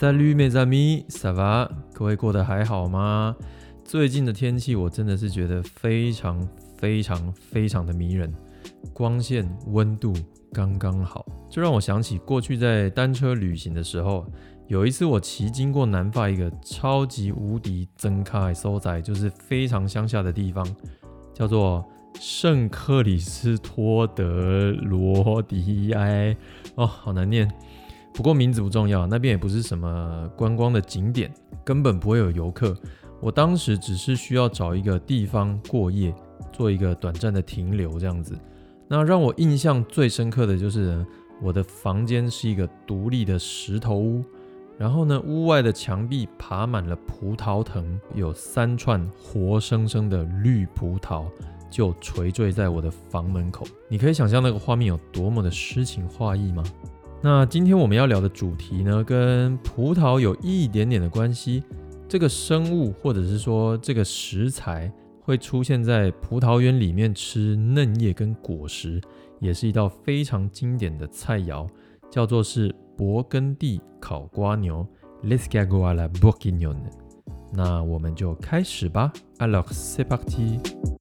Salut mes amis, ça va？各位过得还好吗？最近的天气我真的是觉得非常非常非常的迷人，光线、温度刚刚好，这让我想起过去在单车旅行的时候，有一次我骑经过南法一个超级无敌增开收窄，就是非常乡下的地方，叫做圣克里斯托德罗迪埃，哦，好难念。不过名字不重要，那边也不是什么观光的景点，根本不会有游客。我当时只是需要找一个地方过夜，做一个短暂的停留，这样子。那让我印象最深刻的就是我的房间是一个独立的石头屋，然后呢，屋外的墙壁爬满了葡萄藤，有三串活生生的绿葡萄就垂坠在我的房门口。你可以想象那个画面有多么的诗情画意吗？那今天我们要聊的主题呢，跟葡萄有一点点的关系。这个生物或者是说这个食材会出现在葡萄园里面吃嫩叶跟果实，也是一道非常经典的菜肴，叫做是勃艮第烤瓜牛 （Les g a g o a la bourguignon）。那我们就开始吧，Alors c'est parti。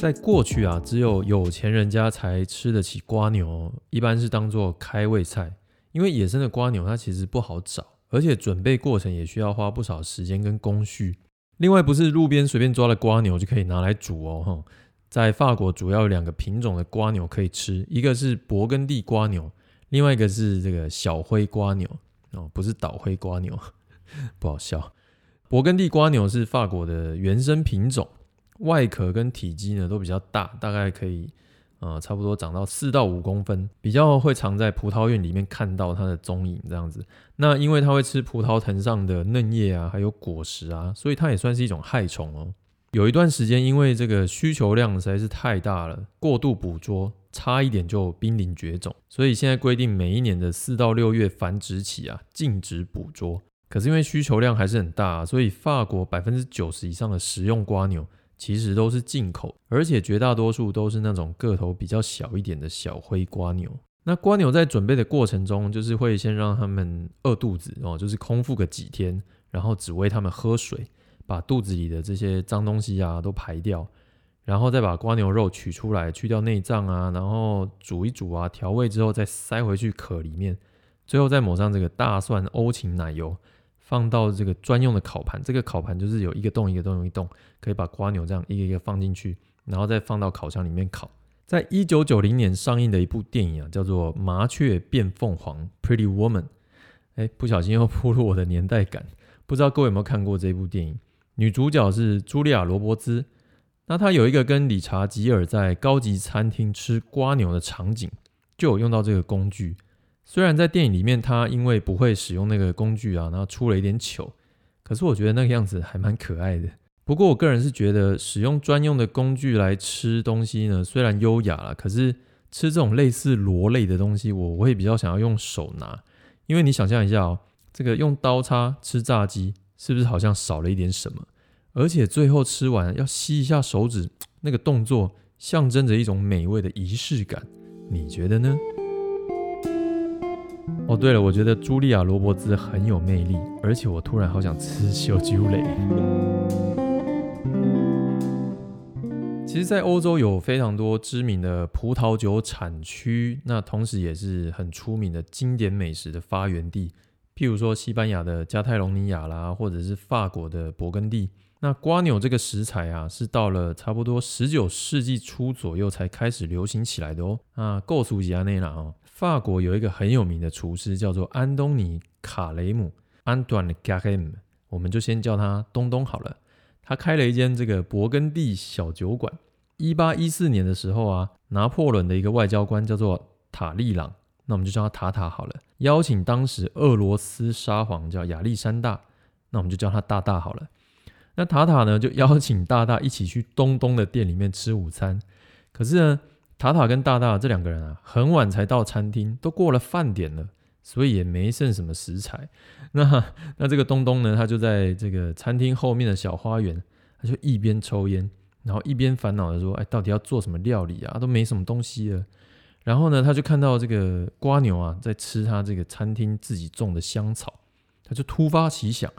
在过去啊，只有有钱人家才吃得起瓜牛，一般是当做开胃菜。因为野生的瓜牛它其实不好找，而且准备过程也需要花不少时间跟工序。另外，不是路边随便抓的瓜牛就可以拿来煮哦。哈，在法国主要有两个品种的瓜牛可以吃，一个是勃艮第瓜牛，另外一个是这个小灰瓜牛哦，不是倒灰瓜牛，不好笑。勃艮第瓜牛是法国的原生品种。外壳跟体积呢都比较大，大概可以，呃，差不多长到四到五公分，比较会藏在葡萄园里面看到它的踪影这样子。那因为它会吃葡萄藤上的嫩叶啊，还有果实啊，所以它也算是一种害虫哦。有一段时间，因为这个需求量实在是太大了，过度捕捉，差一点就濒临绝种，所以现在规定每一年的四到六月繁殖期啊，禁止捕捉。可是因为需求量还是很大，所以法国百分之九十以上的食用瓜牛。其实都是进口，而且绝大多数都是那种个头比较小一点的小灰瓜牛。那瓜牛在准备的过程中，就是会先让他们饿肚子哦，就是空腹个几天，然后只喂他们喝水，把肚子里的这些脏东西啊都排掉，然后再把瓜牛肉取出来，去掉内脏啊，然后煮一煮啊，调味之后再塞回去壳里面，最后再抹上这个大蒜欧芹奶油。放到这个专用的烤盘，这个烤盘就是有一个洞一个洞一个洞，可以把瓜牛这样一个一个放进去，然后再放到烤箱里面烤。在一九九零年上映的一部电影啊，叫做《麻雀变凤凰》（Pretty Woman）。哎，不小心又暴露我的年代感，不知道各位有没有看过这部电影？女主角是茱莉亚·罗伯兹，那她有一个跟理查·吉尔在高级餐厅吃瓜牛的场景，就有用到这个工具。虽然在电影里面，他因为不会使用那个工具啊，然后出了一点糗，可是我觉得那个样子还蛮可爱的。不过我个人是觉得，使用专用的工具来吃东西呢，虽然优雅了，可是吃这种类似螺类的东西，我会比较想要用手拿，因为你想象一下哦，这个用刀叉吃炸鸡，是不是好像少了一点什么？而且最后吃完要吸一下手指，那个动作象征着一种美味的仪式感，你觉得呢？哦，对了，我觉得茱莉亚·罗伯兹很有魅力，而且我突然好想吃小酒嘞。其实，在欧洲有非常多知名的葡萄酒产区，那同时也是很出名的经典美食的发源地。譬如说，西班牙的加泰隆尼亚啦，或者是法国的勃艮第。那瓜牛这个食材啊，是到了差不多十九世纪初左右才开始流行起来的哦。啊，够熟悉啊那啦哦。法国有一个很有名的厨师，叫做安东尼·卡雷姆 （Antoine Carême），我们就先叫他东东好了。他开了一间这个勃艮第小酒馆。一八一四年的时候啊，拿破仑的一个外交官叫做塔利朗，那我们就叫他塔塔好了。邀请当时俄罗斯沙皇叫亚历山大，那我们就叫他大大好了。那塔塔呢，就邀请大大一起去东东的店里面吃午餐。可是呢，塔塔跟大大这两个人啊，很晚才到餐厅，都过了饭点了，所以也没剩什么食材。那那这个东东呢，他就在这个餐厅后面的小花园，他就一边抽烟，然后一边烦恼的说：“哎，到底要做什么料理啊？都没什么东西了。”然后呢，他就看到这个瓜牛啊，在吃他这个餐厅自己种的香草，他就突发奇想，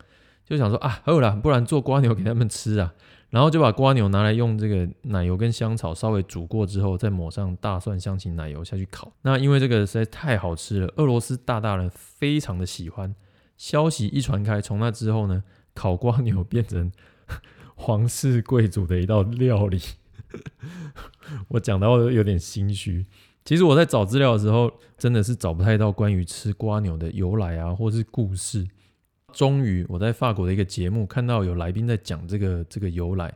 就想说：“啊，好了，不然做瓜牛给他们吃啊。”然后就把瓜牛拿来用这个奶油跟香草稍微煮过之后，再抹上大蒜香芹奶油下去烤。那因为这个实在太好吃了，俄罗斯大大人非常的喜欢。消息一传开，从那之后呢，烤瓜牛变成 皇室贵族的一道料理。我讲到有点心虚。其实我在找资料的时候，真的是找不太到关于吃瓜牛的由来啊，或是故事。终于，我在法国的一个节目看到有来宾在讲这个这个由来。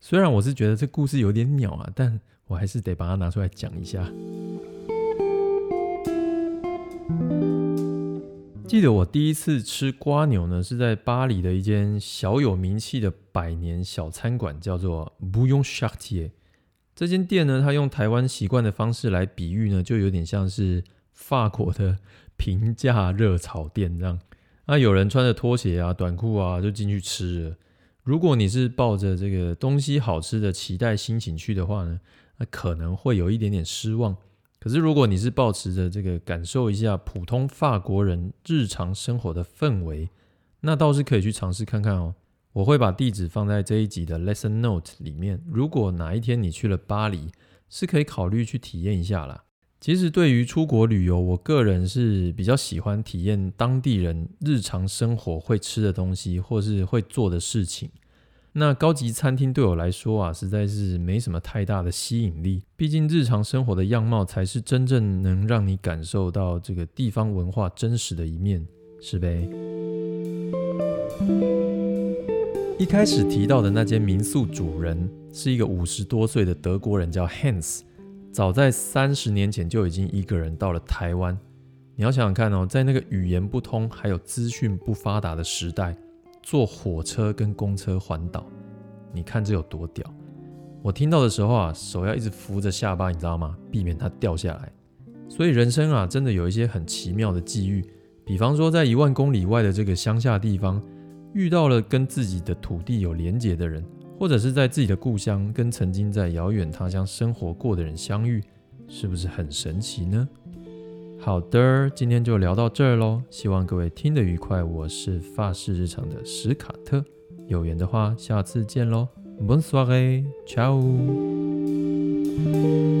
虽然我是觉得这故事有点鸟啊，但我还是得把它拿出来讲一下。记得我第一次吃瓜牛呢，是在巴黎的一间小有名气的百年小餐馆，叫做 Bouillon Chartier。这间店呢，它用台湾习惯的方式来比喻呢，就有点像是法国的 平价热炒店这样。那有人穿着拖鞋啊、短裤啊就进去吃了。如果你是抱着这个东西好吃的期待心情去的话呢，那可能会有一点点失望。可是如果你是抱持着这个感受一下普通法国人日常生活的氛围，那倒是可以去尝试看看哦。我会把地址放在这一集的 lesson note 里面。如果哪一天你去了巴黎，是可以考虑去体验一下啦。其实对于出国旅游，我个人是比较喜欢体验当地人日常生活会吃的东西，或是会做的事情。那高级餐厅对我来说啊，实在是没什么太大的吸引力。毕竟日常生活的样貌才是真正能让你感受到这个地方文化真实的一面，是呗？一开始提到的那间民宿主人是一个五十多岁的德国人，叫 Hans。早在三十年前就已经一个人到了台湾。你要想想看哦，在那个语言不通、还有资讯不发达的时代，坐火车跟公车环岛，你看这有多屌？我听到的时候啊，手要一直扶着下巴，你知道吗？避免它掉下来。所以人生啊，真的有一些很奇妙的际遇。比方说，在一万公里外的这个乡下地方，遇到了跟自己的土地有连结的人。或者是在自己的故乡跟曾经在遥远他乡生活过的人相遇，是不是很神奇呢？好的，今天就聊到这儿喽，希望各位听得愉快。我是发式日常的史卡特，有缘的话下次见喽，Bonsoir，ciao。